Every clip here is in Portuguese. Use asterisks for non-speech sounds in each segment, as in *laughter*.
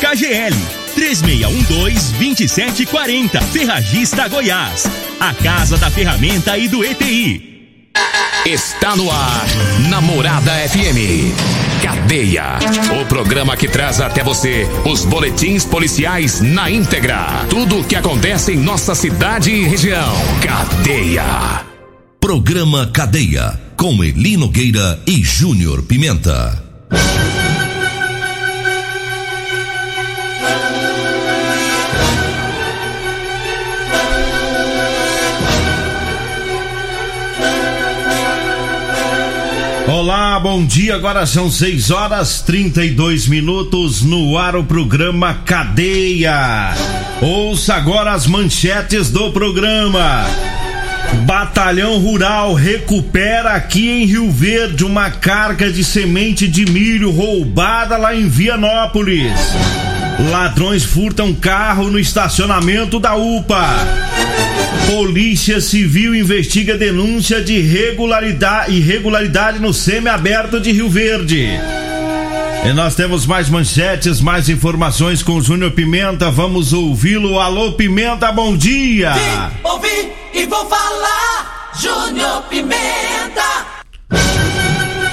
KGL 3612-2740. Ferragista Goiás. A Casa da Ferramenta e do ETI. Está no ar, Namorada FM. Cadeia. O programa que traz até você os boletins policiais na íntegra. Tudo o que acontece em nossa cidade e região. Cadeia. Programa Cadeia. Com Elino Gueira e Júnior Pimenta. Olá, bom dia. Agora são 6 horas 32 minutos no ar o programa Cadeia. Ouça agora as manchetes do programa. Batalhão Rural recupera aqui em Rio Verde uma carga de semente de milho roubada lá em Vianópolis. Ladrões furtam carro no estacionamento da UPA. Polícia Civil investiga denúncia de irregularidade, irregularidade no semiaberto de Rio Verde. E nós temos mais manchetes, mais informações com o Júnior Pimenta. Vamos ouvi-lo. Alô, Pimenta, bom dia! Vim, ouvi e vou falar. Júnior Pimenta.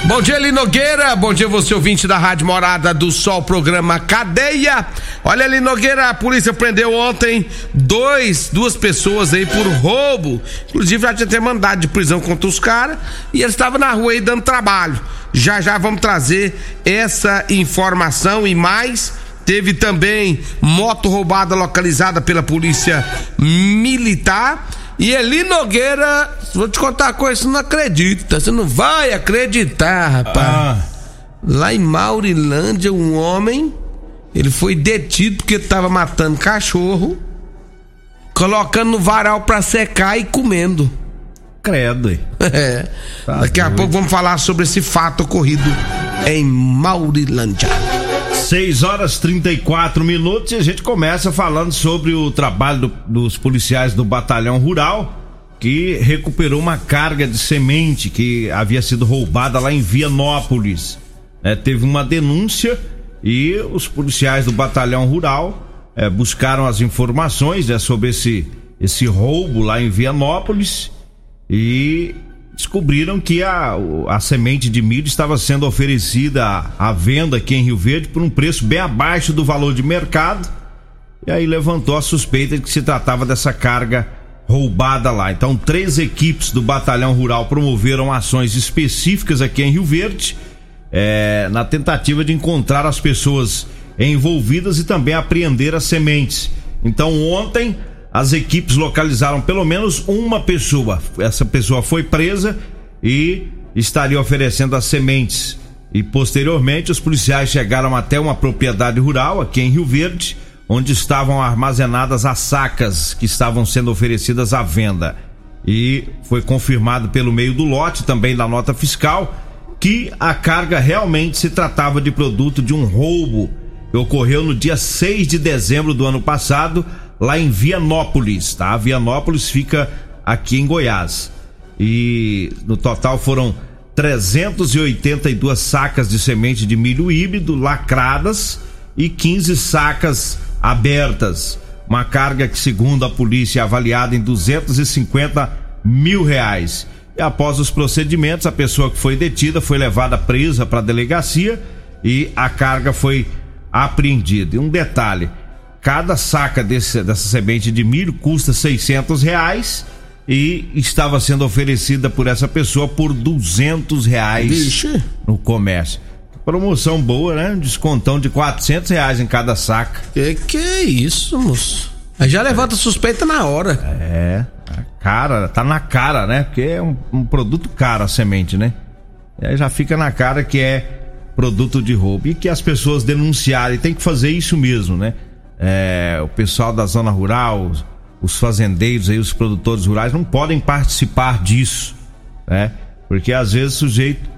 Bom dia, Linogueira. Bom dia, você ouvinte da Rádio Morada do Sol, programa Cadeia. Olha, Linogueira, a polícia prendeu ontem dois, duas pessoas aí por roubo. Inclusive, já tinha até mandado de prisão contra os caras e eles estavam na rua aí dando trabalho. Já já vamos trazer essa informação e mais. Teve também moto roubada localizada pela polícia militar. E Eli Nogueira, vou te contar uma coisa, você não acredita, você não vai acreditar, rapaz. Ah. Lá em Maurilândia, um homem, ele foi detido porque estava matando cachorro, colocando no varal pra secar e comendo. Credo. hein? *laughs* É. Tá Daqui a doido. pouco vamos falar sobre esse fato ocorrido em Maurilândia. 6 horas 34 minutos e a gente começa falando sobre o trabalho do- dos policiais do Batalhão Rural, que recuperou uma carga de semente que havia sido roubada lá em Vianópolis. É, teve uma denúncia e os policiais do Batalhão Rural é, buscaram as informações né, sobre esse, esse roubo lá em Vianópolis e descobriram que a, a semente de milho estava sendo oferecida à, à venda aqui em Rio Verde por um preço bem abaixo do valor de mercado. E aí levantou a suspeita de que se tratava dessa carga roubada lá. Então, três equipes do Batalhão Rural promoveram ações específicas aqui em Rio Verde, é, na tentativa de encontrar as pessoas envolvidas e também apreender as sementes. Então, ontem, as equipes localizaram pelo menos uma pessoa. Essa pessoa foi presa e estaria oferecendo as sementes. E posteriormente, os policiais chegaram até uma propriedade rural aqui em Rio Verde, onde estavam armazenadas as sacas que estavam sendo oferecidas à venda. E foi confirmado pelo meio do lote, também da nota fiscal, que a carga realmente se tratava de produto de um roubo que ocorreu no dia 6 de dezembro do ano passado, lá em Vianópolis, tá? Vianópolis fica aqui em Goiás. E no total foram 382 sacas de semente de milho híbrido lacradas e 15 sacas abertas. Uma carga que, segundo a polícia, é avaliada em 250 mil reais. E após os procedimentos, a pessoa que foi detida foi levada presa para a delegacia e a carga foi apreendida. E um detalhe: cada saca desse, dessa semente de milho custa 600 reais e estava sendo oferecida por essa pessoa por 200 reais Vixe. no comércio. Promoção boa, né? Um descontão de 400 reais em cada saca. Que que é isso, moço? Aí já levanta suspeita na hora. É, cara, tá na cara, né? Porque é um, um produto caro a semente, né? E aí já fica na cara que é produto de roubo. E que as pessoas denunciarem, tem que fazer isso mesmo, né? É, o pessoal da zona rural, os, os fazendeiros aí, os produtores rurais não podem participar disso, né? Porque às vezes o sujeito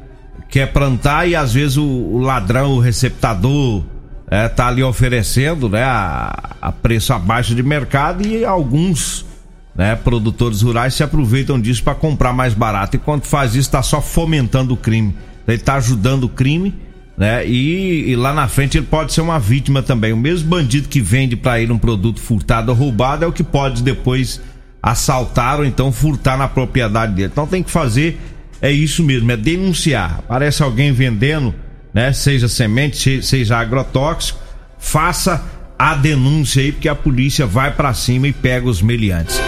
quer plantar e às vezes o, o ladrão, o receptador, é, tá ali oferecendo, né, a, a preço abaixo de mercado e alguns, né, produtores rurais se aproveitam disso para comprar mais barato. E quando faz isso, está só fomentando o crime. Ele está ajudando o crime, né? E, e, lá na frente ele pode ser uma vítima também. O mesmo bandido que vende para ele um produto furtado ou roubado é o que pode depois assaltar ou então furtar na propriedade dele. Então tem que fazer é isso mesmo, é denunciar. Aparece alguém vendendo, né? Seja semente, seja agrotóxico, faça a denúncia aí, porque a polícia vai para cima e pega os meliantes.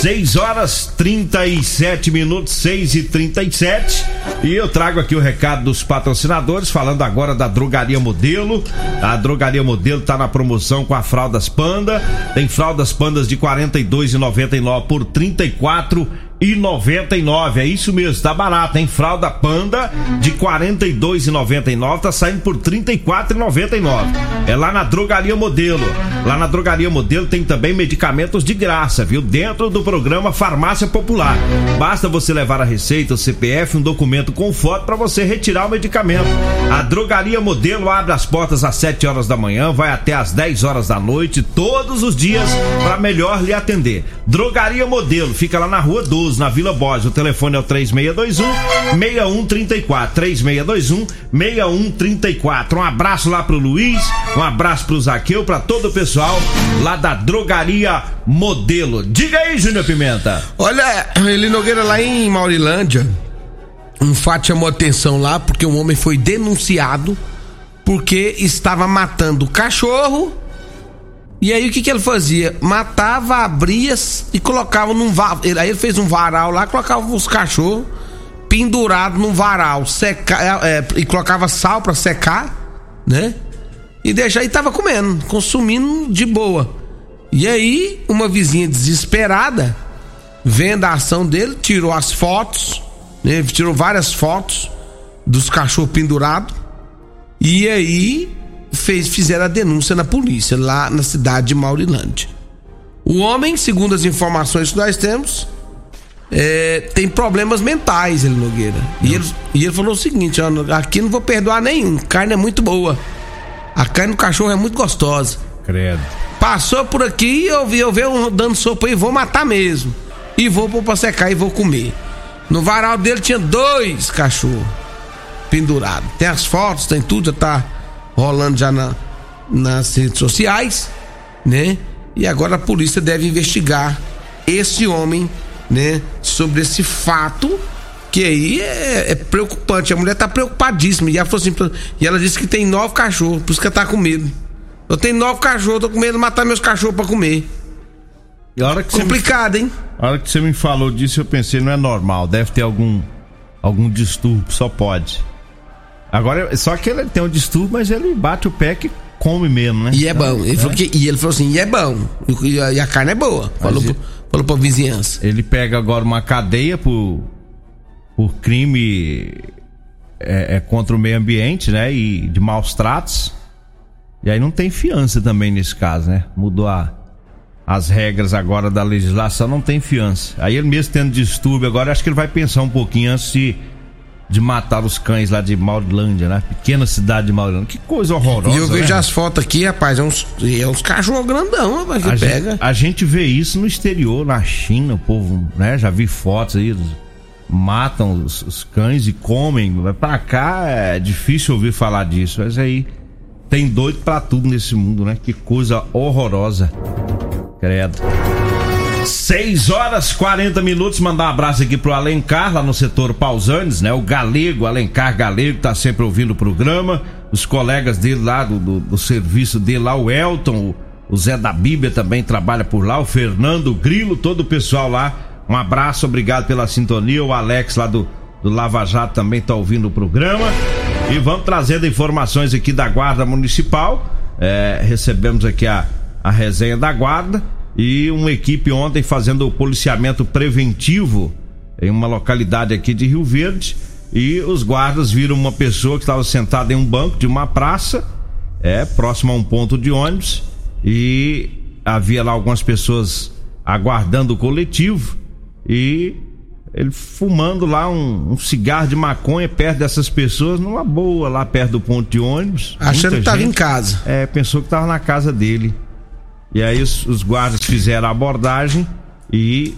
6 horas 37 minutos, 6 e 37 e, eu trago aqui o recado dos patrocinadores, falando agora da Drogaria Modelo. A Drogaria Modelo está na promoção com a Fraldas Panda. Tem fraldas pandas de R$ 42,99 por R$ 34,00 4,99. É isso mesmo, tá barato, hein? Fralda Panda de 42,99 tá saindo por 34,99. É lá na Drogaria Modelo. Lá na Drogaria Modelo tem também medicamentos de graça, viu? Dentro do programa Farmácia Popular. Basta você levar a receita, o CPF, um documento com foto para você retirar o medicamento. A Drogaria Modelo abre as portas às 7 horas da manhã, vai até às 10 horas da noite todos os dias para melhor lhe atender. Drogaria Modelo fica lá na Rua 12 na Vila Borges. O telefone é o 3621 6134. 3621 6134. Um abraço lá pro Luiz, um abraço pro Zaqueu, para todo o pessoal lá da Drogaria Modelo. Diga aí, Júnior Pimenta. Olha, ele Nogueira lá em Maurilândia, um fato chamou atenção lá porque um homem foi denunciado porque estava matando cachorro e aí o que, que ele fazia? Matava, abria e colocava num varal. Aí ele fez um varal lá, colocava os cachorros pendurados num varal, seca, é, é, e colocava sal para secar, né? E deixa aí tava comendo, consumindo de boa. E aí, uma vizinha desesperada, vendo a ação dele, tirou as fotos, né? Tirou várias fotos dos cachorros pendurados. E aí fez, fizeram a denúncia na polícia, lá na cidade de Maurilândia. O homem, segundo as informações que nós temos, é, tem problemas mentais, ele Nogueira. E ele, e ele falou o seguinte: ó, aqui não vou perdoar nenhum, carne é muito boa. A carne do cachorro é muito gostosa. Credo. Passou por aqui, eu vi, eu vi um dando sopa e vou matar mesmo. E vou pôr pra secar e vou comer. No varal dele tinha dois cachorros pendurados. Tem as fotos, tem tudo, já tá rolando já na, nas redes sociais, né? E agora a polícia deve investigar esse homem, né? Sobre esse fato que aí é, é, preocupante. A mulher tá preocupadíssima. E ela falou assim, e ela disse que tem nove cachorros, por isso que ela tá com medo. Eu tenho nove cachorros, tô com medo de matar meus cachorros para comer. E Complicado, me, hein? A hora que você me falou disso, eu pensei, não é normal, deve ter algum algum distúrbio, só pode. Agora, só que ele tem um distúrbio, mas ele bate o pé que come mesmo, né? E é bom. Ele é. Falou que, e ele falou assim, e é bom. E a, e a carne é boa. Falou, pro, falou pra vizinhança. Ele pega agora uma cadeia por, por crime é, é, contra o meio ambiente, né? E de maus tratos. E aí não tem fiança também nesse caso, né? Mudou a, as regras agora da legislação, não tem fiança. Aí ele mesmo tendo distúrbio agora, acho que ele vai pensar um pouquinho antes de de matar os cães lá de Maurilândia, né? Pequena cidade de Maurilândia. Que coisa horrorosa. E eu vejo né? as fotos aqui, rapaz, é uns, é uns cachorros grandão, rapaz, que a pega. Gente, a gente vê isso no exterior, na China, o povo, né? Já vi fotos aí, matam os, os cães e comem. Pra cá é difícil ouvir falar disso, mas aí tem doido pra tudo nesse mundo, né? Que coisa horrorosa. Credo. 6 horas 40 minutos. Mandar um abraço aqui pro Alencar, lá no setor Pausanes, né? O Galego, Alencar Galego, tá sempre ouvindo o programa. Os colegas dele lá do, do, do serviço dele lá, o Elton, o, o Zé da Bíblia também trabalha por lá, o Fernando, o Grilo, todo o pessoal lá. Um abraço, obrigado pela sintonia. O Alex lá do, do Lava Jato também tá ouvindo o programa. E vamos trazendo informações aqui da Guarda Municipal. É, recebemos aqui a, a resenha da Guarda e uma equipe ontem fazendo o policiamento preventivo em uma localidade aqui de Rio Verde e os guardas viram uma pessoa que estava sentada em um banco de uma praça, é, próximo a um ponto de ônibus e havia lá algumas pessoas aguardando o coletivo e ele fumando lá um, um cigarro de maconha perto dessas pessoas, numa boa, lá perto do ponto de ônibus. Achando que estava em casa. É, pensou que estava na casa dele. E aí os, os guardas fizeram a abordagem e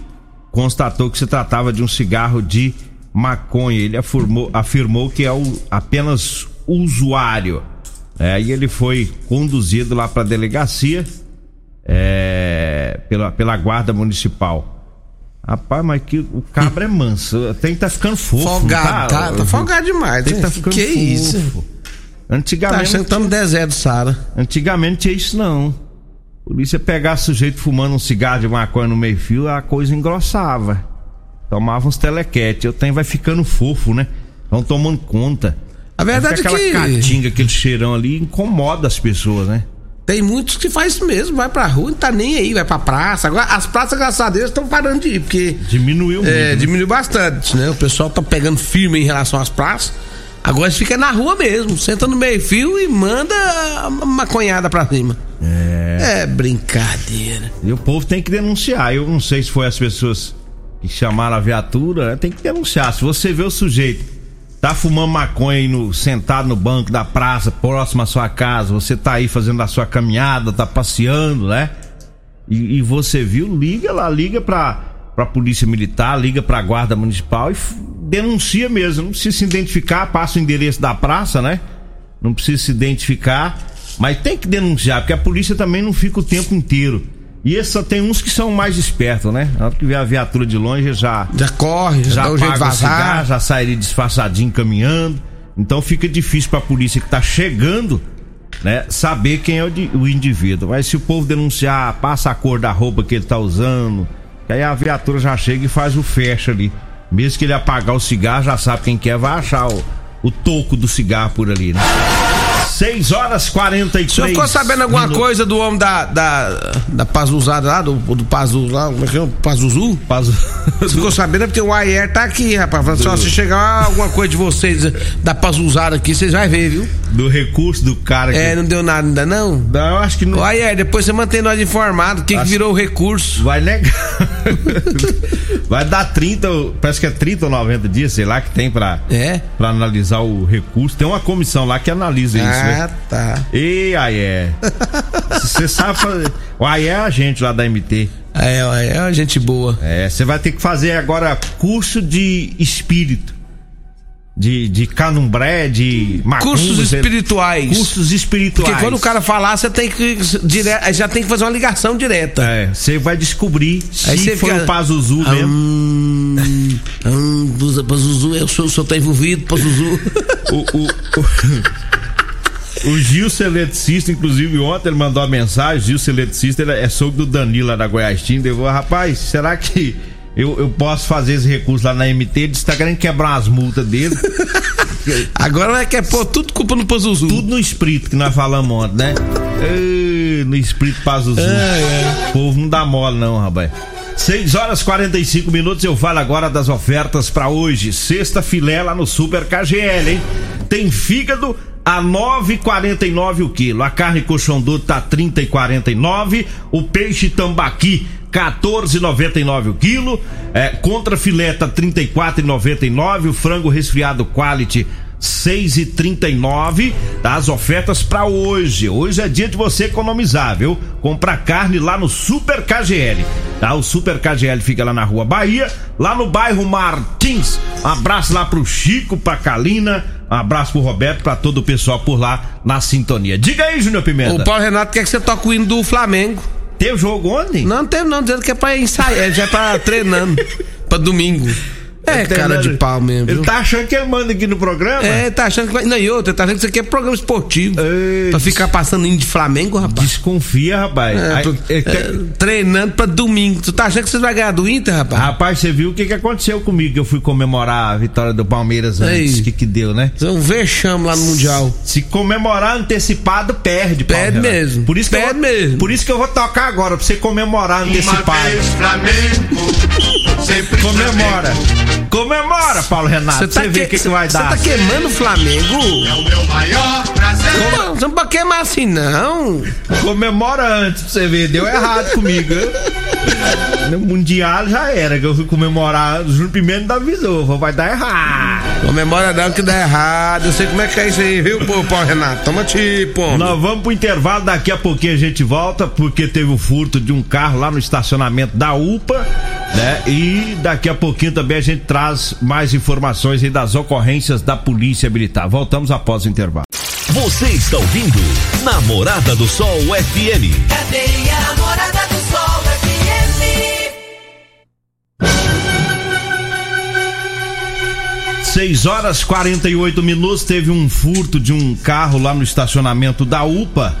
constatou que se tratava de um cigarro de maconha. Ele afirmou, afirmou que é o, apenas usuário. É, e ele foi conduzido lá para a delegacia é, pela, pela guarda municipal. Rapaz, mas que o cabra é manso. Tem que estar tá ficando fofo. Folgado, tá, tá, tá folgado demais. Tem que tá ficando que fofo. isso? Antigamente. Tá achando que tá no deserto, Sara. Antigamente tinha isso não. Polícia pegar sujeito fumando um cigarro de maconha no meio-fio, a coisa engrossava. Tomava uns telequete. Eu tenho, vai ficando fofo, né? Vão tomando conta. A verdade é aquela que. caatinga, aquele cheirão ali, incomoda as pessoas, né? Tem muitos que faz isso mesmo, vai pra rua, não tá nem aí, vai pra praça. Agora, as praças, graças a Deus, estão parando de ir, porque. Diminuiu muito. É, né? diminuiu bastante, né? O pessoal tá pegando firme em relação às praças. Agora ficam na rua mesmo, senta no meio-fio e manda uma maconhada pra cima. É. É brincadeira. E o povo tem que denunciar. Eu não sei se foi as pessoas que chamaram a viatura, né? tem que denunciar. Se você vê o sujeito tá fumando maconha aí no, sentado no banco da praça, próximo à sua casa, você tá aí fazendo a sua caminhada, tá passeando, né? E, e você viu, liga lá, liga pra, pra polícia militar, liga pra guarda municipal e denuncia mesmo. Não precisa se identificar, passa o endereço da praça, né? Não precisa se identificar, mas tem que denunciar, porque a polícia também não fica o tempo inteiro. E esse só tem uns que são mais espertos, né? Na hora que vê a viatura de longe, já Já corre, já, já dá o jeito de o cigarro, vazar. já sai ali disfarçadinho caminhando. Então fica difícil pra polícia que tá chegando, né, saber quem é o, di- o indivíduo. Mas se o povo denunciar, passa a cor da roupa que ele tá usando, aí a viatura já chega e faz o fecha ali. Mesmo que ele apagar o cigarro, já sabe quem quer, vai achar o, o toco do cigarro por ali, né? 6 horas 43 O senhor ficou sabendo alguma minutos. coisa do homem da, da, da Pazuzada lá, do, do Pazu lá, como é que é? Pazuzu? Faz o- Você ficou sabendo é porque o Ayer tá aqui, rapaz. Falando, só se chegar alguma coisa de vocês da Pazuzada aqui, vocês vão ver, viu? do recurso do cara que. É, não deu nada ainda não? Não, eu acho que não. Ô Ayer, depois você mantém nós informados. O que, que Acho- virou o recurso? Vai negar. *laughs* Vai dar 30, ou- parece que é 30 ou 90 dias, sei lá, que tem pra, É? pra analisar o recurso. Tem uma comissão lá que analisa isso, né? Ah, tá. E aí é. *laughs* Você sabe fazer. O aí é a gente lá da MT. É, é uma gente boa. É, você vai ter que fazer agora curso de espírito. De, de canumbré, de macumba. Cursos espirituais. Cursos espirituais. Porque quando o cara falar, você tem que. Dire... Já tem que fazer uma ligação direta. É, você vai descobrir se Aí você foi fica- o Pazuzu mesmo. Hum, hum, Pazuzu, eu sou, o senhor tá envolvido, Pazuzu. *laughs* o, o, o, o Gilson Eletricista, inclusive ontem ele mandou uma mensagem, Gilson Eletricista, ele é sogro do Danilo lá da Goiás Team, eu vou, rapaz, será que eu, eu posso fazer esse recurso lá na MT? Ele disse que tá querendo quebrar umas multas dele, *laughs* Agora vai quer pôr tudo culpa no Pazuzu. tudo no espírito que nós falamos ontem, né? No espírito Pazuzu. O povo não dá mole não, rapaz. 6 horas 45 minutos, eu falo agora das ofertas pra hoje. Sexta filé lá no Super KGL, hein? Tem fígado a 9,49 o quilo. A carne coxão doce tá 30,49. O peixe tambaqui 14,99 o quilo. É, contra filé tá 34,99. O frango resfriado quality 6,39. Tá? As ofertas pra hoje. Hoje é dia de você economizar, viu? Comprar carne lá no Super KGL. Tá? O Super KGL fica lá na Rua Bahia, lá no bairro Martins. Um abraço lá pro Chico, pra Kalina. Um abraço pro Roberto, pra todo o pessoal por lá na sintonia. Diga aí, Júnior Pimenta. O Paulo Renato quer que você toque o hino do Flamengo. Teve jogo ontem? Não, não teve não, dizendo que é pra ensaiar, já tá *laughs* treinando pra domingo. É, cara de pau mesmo. Ele tá achando que ele manda aqui no programa? É, tá achando que vai. Não, e outra, tá achando que isso aqui é programa esportivo. Ei, Pra ficar passando hino de Flamengo, rapaz. Desconfia, rapaz. É, Aí, tô- é, é, treinando pra domingo. Tu tá achando que você vai ganhar do Inter, rapaz? Rapaz, você viu o que, que aconteceu comigo? que Eu fui comemorar a vitória do Palmeiras antes. Ei. O que, que deu, né? É um vexame lá no Mundial. Se comemorar antecipado, perde. Perde mesmo. Por isso que eu Perde vou, mesmo. Por isso que eu vou tocar agora, pra você comemorar antecipado. Flamengo, sempre Comemora. Comemora, Paulo Renato. Você, tá vê o que- que, vai Você dar. tá queimando o Flamengo? É o meu maior prazer. Não, você não pode queimar assim, não. Comemora antes pra você ver. Deu errado comigo. *laughs* No Mundial já era, que eu fui comemorar. O Júnior Pimenta não avisou. Vai dar errado. Comemora não que dá errado. Eu sei como é que é isso aí, viu, pô, Paulo Renato? Toma tipo. Nós vamos pro intervalo, daqui a pouquinho a gente volta, porque teve o furto de um carro lá no estacionamento da UPA. né? E daqui a pouquinho também a gente traz mais informações aí das ocorrências da Polícia Militar. Voltamos após o intervalo. Você está ouvindo Namorada do Sol FM. Cadeia Namorada do 6 horas 48 minutos. Teve um furto de um carro lá no estacionamento da UPA.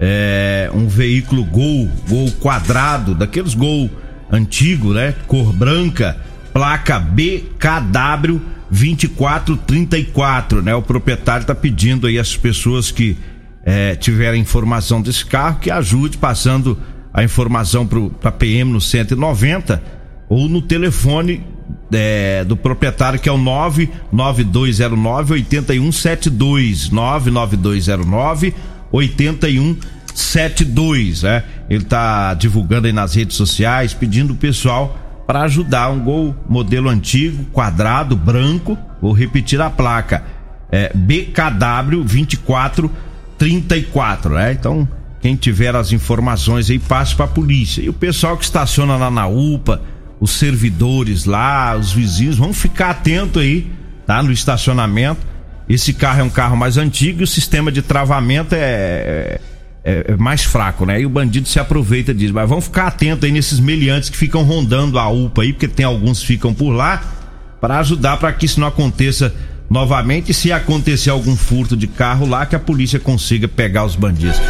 É, um veículo Gol, Gol quadrado, daqueles Gol antigo, né? Cor branca, placa BKW 2434, né? O proprietário tá pedindo aí às pessoas que é, tiverem informação desse carro que ajude passando a informação para PM no 190 ou no telefone é, do proprietário que é o 99209 8172 99209 8172, né? Ele tá divulgando aí nas redes sociais, pedindo o pessoal para ajudar um gol modelo antigo, quadrado, branco. Vou repetir a placa. É BKW 2434, né? Então, quem tiver as informações aí, passe para a polícia. E o pessoal que estaciona lá na UPA, os servidores lá, os vizinhos, vão ficar atento aí, tá? No estacionamento. Esse carro é um carro mais antigo e o sistema de travamento é, é, é mais fraco, né? E o bandido se aproveita disso. Mas vamos ficar atento aí nesses meliantes que ficam rondando a UPA aí, porque tem alguns que ficam por lá, para ajudar para que isso não aconteça novamente. Se acontecer algum furto de carro lá, que a polícia consiga pegar os bandidos.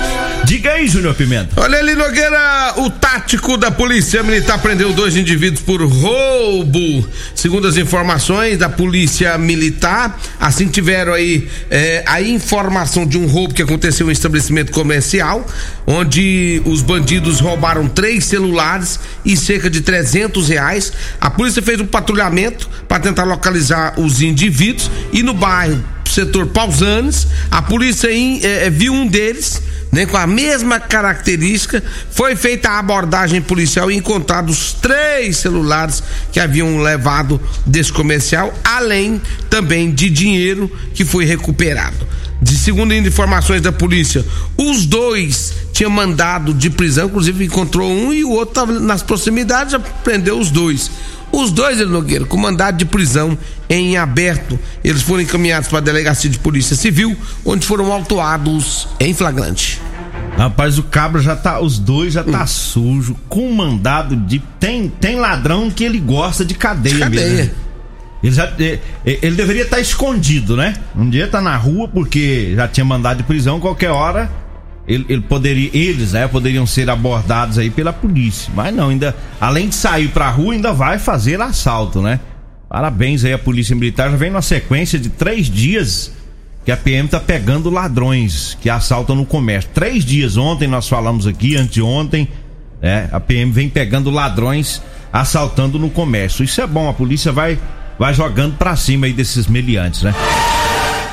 Diga aí, Júnior Pimenta. Olha ali, Nogueira, o tático da Polícia Militar prendeu dois indivíduos por roubo. Segundo as informações da Polícia Militar, assim tiveram aí é, a informação de um roubo que aconteceu em um estabelecimento comercial, onde os bandidos roubaram três celulares e cerca de 300 reais. A polícia fez um patrulhamento para tentar localizar os indivíduos e no bairro setor Pausanes, a polícia em, eh, viu um deles, né, com a mesma característica, foi feita a abordagem policial e encontrados três celulares que haviam levado desse comercial, além também de dinheiro que foi recuperado. De segundo informações da polícia, os dois tinham mandado de prisão, inclusive encontrou um e o outro nas proximidades, já prendeu os dois. Os dois, Ele Nogueira, com mandado de prisão em aberto, eles foram encaminhados para a delegacia de polícia civil, onde foram autuados em flagrante. Rapaz, o cabra já tá. Os dois já tá sujo, com mandado de. Tem, tem ladrão que ele gosta de cadeia, Cadeia. mesmo. né? Ele, já, ele, ele deveria estar escondido, né? Um dia tá na rua porque já tinha mandado de prisão, qualquer hora ele, ele poderia, eles, né, poderiam ser abordados aí pela polícia. Mas não, ainda, além de sair pra rua, ainda vai fazer assalto, né? Parabéns aí a Polícia Militar, já vem numa sequência de três dias que a PM tá pegando ladrões que assaltam no comércio. Três dias, ontem nós falamos aqui, anteontem, né? A PM vem pegando ladrões assaltando no comércio. Isso é bom, a polícia vai, vai jogando pra cima aí desses meliantes, né?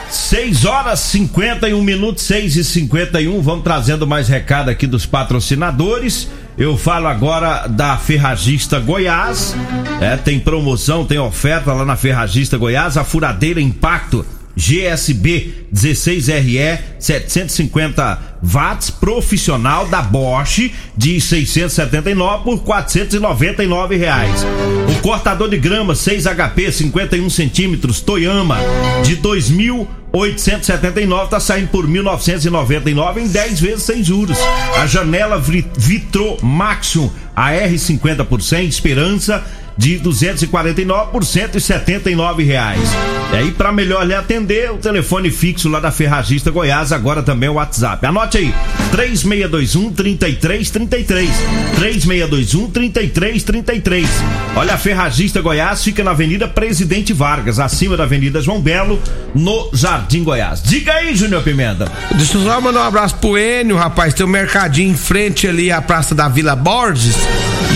6 horas 51 minutos, 6 e 51 Vamos trazendo mais recado aqui dos patrocinadores. Eu falo agora da Ferragista Goiás. É, tem promoção, tem oferta lá na Ferragista Goiás. A furadeira Impacto GSB 16RE 750 watts profissional da Bosch de 679 por 499 reais. O cortador de grama 6 HP 51 centímetros Toyama de 2.879 tá saindo por 1.999 em 10 vezes sem juros. A janela vi- Vitro Maximum AR50 por 100 Esperança de 249 por 179 reais. E aí, para melhor lhe atender, o telefone fixo lá da Ferragista Goiás, agora também o WhatsApp. Anote aí: 3621 3333. 3621 3333. Olha, a Ferragista Goiás fica na Avenida Presidente Vargas, acima da Avenida João Belo, no Jardim Goiás. Diga aí, Júnior Pimenta. Deixa eu só mandar um abraço pro Enio, rapaz. Tem um mercadinho em frente ali à Praça da Vila Borges.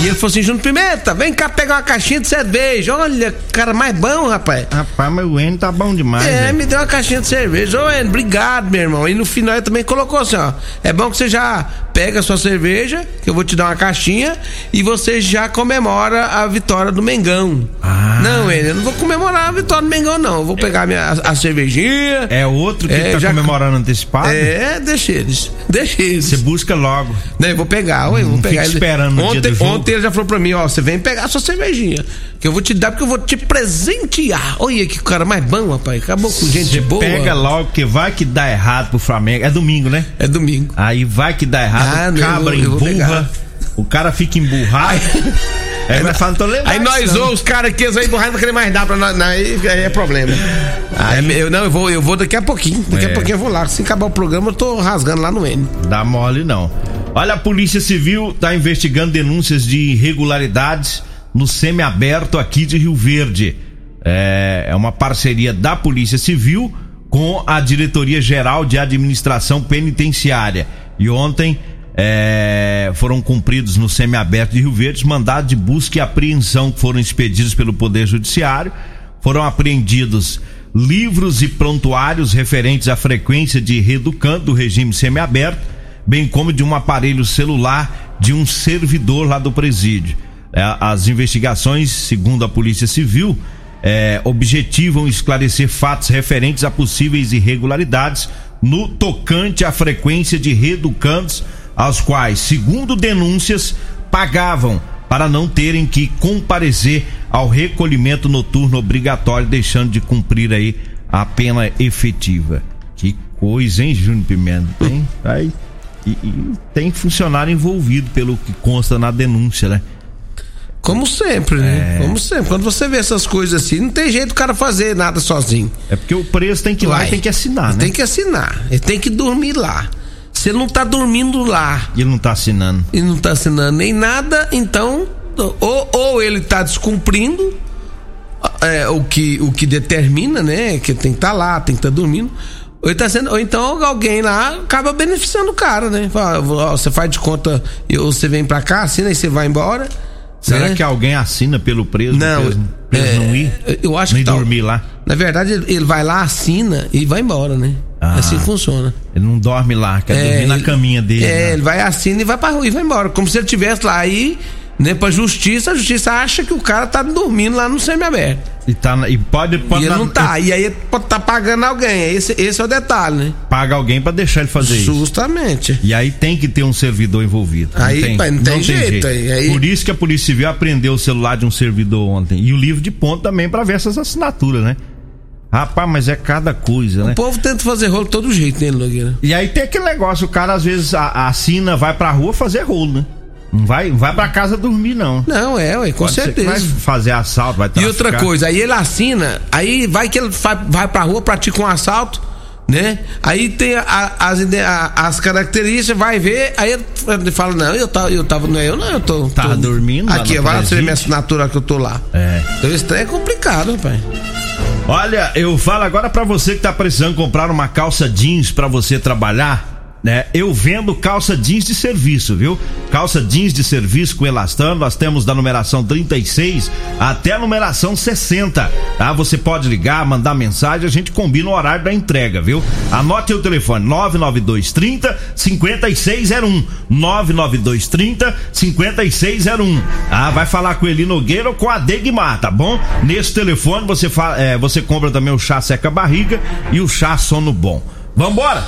E ele falou assim: Júnior Pimenta, vem cá pegar uma caixinha de cerveja. Olha, cara mais bom, rapaz. Rapaz, mas o N tá bom demais. É, né? me deu uma caixinha de cerveja. Ô, Enio, obrigado, meu irmão. E no final ele também colocou assim: ó. É bom que você já pega a sua cerveja, que eu vou te dar uma caixinha, e você já comemora a vitória do Mengão. Ah, Não, ele, eu não vou comemorar a vitória do Mengão, não. Eu vou pegar minha, a, a cervejinha. É outro que É, tá já- comemorando antecipado? É, deixa eles. Deixa eles. Você busca logo. Não, eu vou pegar, ué, vou pegar. fica ele. esperando no dia ontem, ontem ele já falou pra mim, ó, você vem pegar a sua cervejinha. Que eu vou te dar porque eu vou te presentear. Olha que cara mais bom, rapaz. Acabou com gente Você boa. pega logo, que vai que dá errado pro Flamengo. É domingo, né? É domingo. Aí vai que dá errado, Ah, o não, eu cabra vou- eu pegar. emburra, o cara fica emburrado. Aí vai falar, não tô lembrando. Aí nós não. ou os caras aqui, eles aí borrados não querem mais dar pra nós. não, Aí, aí é problema. Aí, eu, não, eu vou, eu vou daqui a pouquinho. Daqui É. a pouquinho eu vou lá. Se acabar o programa, eu tô rasgando lá no N. Dá mole não. Olha, a Polícia Civil está investigando denúncias de irregularidades no semiaberto aqui de Rio Verde. É, é uma parceria da Polícia Civil com a Diretoria Geral de Administração Penitenciária. E ontem é, foram cumpridos no semiaberto de Rio Verde mandados de busca e apreensão que foram expedidos pelo Poder Judiciário. Foram apreendidos livros e prontuários referentes à frequência de reeducando do regime semiaberto, bem como de um aparelho celular de um servidor lá do presídio. É, as investigações, segundo a Polícia Civil, é, objetivam esclarecer fatos referentes a possíveis irregularidades no tocante à frequência de reeducandos, aos quais, segundo denúncias, pagavam para não terem que comparecer ao recolhimento noturno obrigatório, deixando de cumprir aí a pena efetiva. Que coisa, hein, Júnior Pimenta? Tem, *laughs* aí, e, e tem funcionário envolvido, pelo que consta na denúncia, né? Como sempre, né? É. Como sempre. Quando você vê essas coisas assim, não tem jeito do cara fazer nada sozinho. É porque o preço tem que ir lá Vai. e tem que assinar, né? Tem que assinar. Ele tem que dormir lá. Se ele não tá dormindo lá E ele não tá assinando. e não tá assinando nem nada, então ou, ou ele tá descumprindo é, o, que, o que determina, né? Que tem que estar lá, tem que estar dormindo. Ou, ele tá sendo, ou então alguém lá acaba beneficiando o cara, né? Fala, ó, você faz de conta, ou você vem pra cá, assina e você vai embora. Será né? que alguém assina pelo preso? Não, preso, preso é, não ir? eu acho nem que tal. dormir lá. Na verdade, ele vai lá, assina e vai embora, né? Ah. Assim funciona. Ele não dorme lá, quer dormir na ele- caminha dele. É, né? ele vai assina e vai pra rua e vai embora. Como se ele estivesse lá aí, né, pra justiça, a justiça acha que o cara tá dormindo lá no semiaberto. E, tá, e pode, pode e ele não tá. E aí pode tá pagando alguém. Esse, esse é o detalhe, né? paga alguém pra deixar ele fazer isso. Justamente. E aí tem que ter um servidor envolvido. Aí, pai, não tem jeito, aí- aí- Por isso que a Polícia Civil apreendeu o celular de um servidor ontem. E o livro de ponto também pra ver essas assinaturas, né? Rapaz, mas é cada coisa, né? O povo tenta fazer rolo de todo jeito, né, Nogueira? E aí tem aquele negócio, o cara às vezes assina, vai pra rua fazer rolo, né? Não vai, vai pra casa dormir, não. Não, é, ué, com Pode ser certeza. vai fazer assalto, vai E outra traficar. coisa, aí ele assina, aí vai que ele vai, vai pra rua, pratica um assalto, né? Aí tem a- as, a- as características, vai ver, aí ele fala, não, eu tava, eu tava, não é eu não, eu tô. Tava tô- dormindo Aqui, vai lá presídio. minha assinatura que eu tô lá. É. Então esse trem é complicado, pai. Olha, eu falo agora pra você que tá precisando comprar uma calça jeans pra você trabalhar, né? Eu vendo calça jeans de serviço, viu? Calça jeans de serviço com elastano, nós temos da numeração 36 até a numeração 60, tá? Você pode ligar, mandar mensagem, a gente combina o horário da entrega, viu? Anote o telefone 99230 5601 99230 5601. Ah, vai falar com Eli Nogueira ou com a Degmar, tá bom? Nesse telefone você fa- é, você compra também o chá seca barriga e o chá sono bom. Vambora?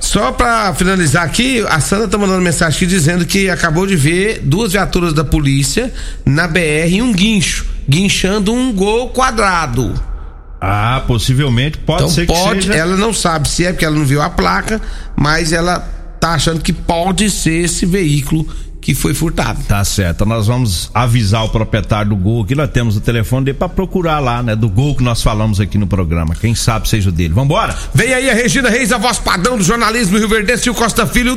Só pra finalizar aqui, a Sandra tá mandando mensagem aqui dizendo que acabou de ver duas viaturas da polícia na BR em um guincho, guinchando um gol quadrado. Ah, possivelmente pode Então ser que pode, seja. ela não sabe se é porque ela não viu a placa, mas ela tá achando que pode ser esse veículo que foi furtado. Tá certo, nós vamos avisar o proprietário do gol aqui, nós temos o telefone dele pra procurar lá, né, do gol que nós falamos aqui no programa. Quem sabe seja o dele. Vambora? Vem aí a Regina Reis, a voz padrão do jornalismo Rio Verdense e o Costa Filho,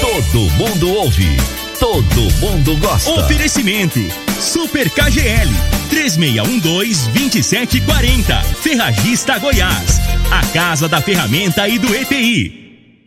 Todo mundo ouve. Todo mundo gosta. Oferecimento Super KGL 3612-2740. Ferragista Goiás. A Casa da Ferramenta e do EPI.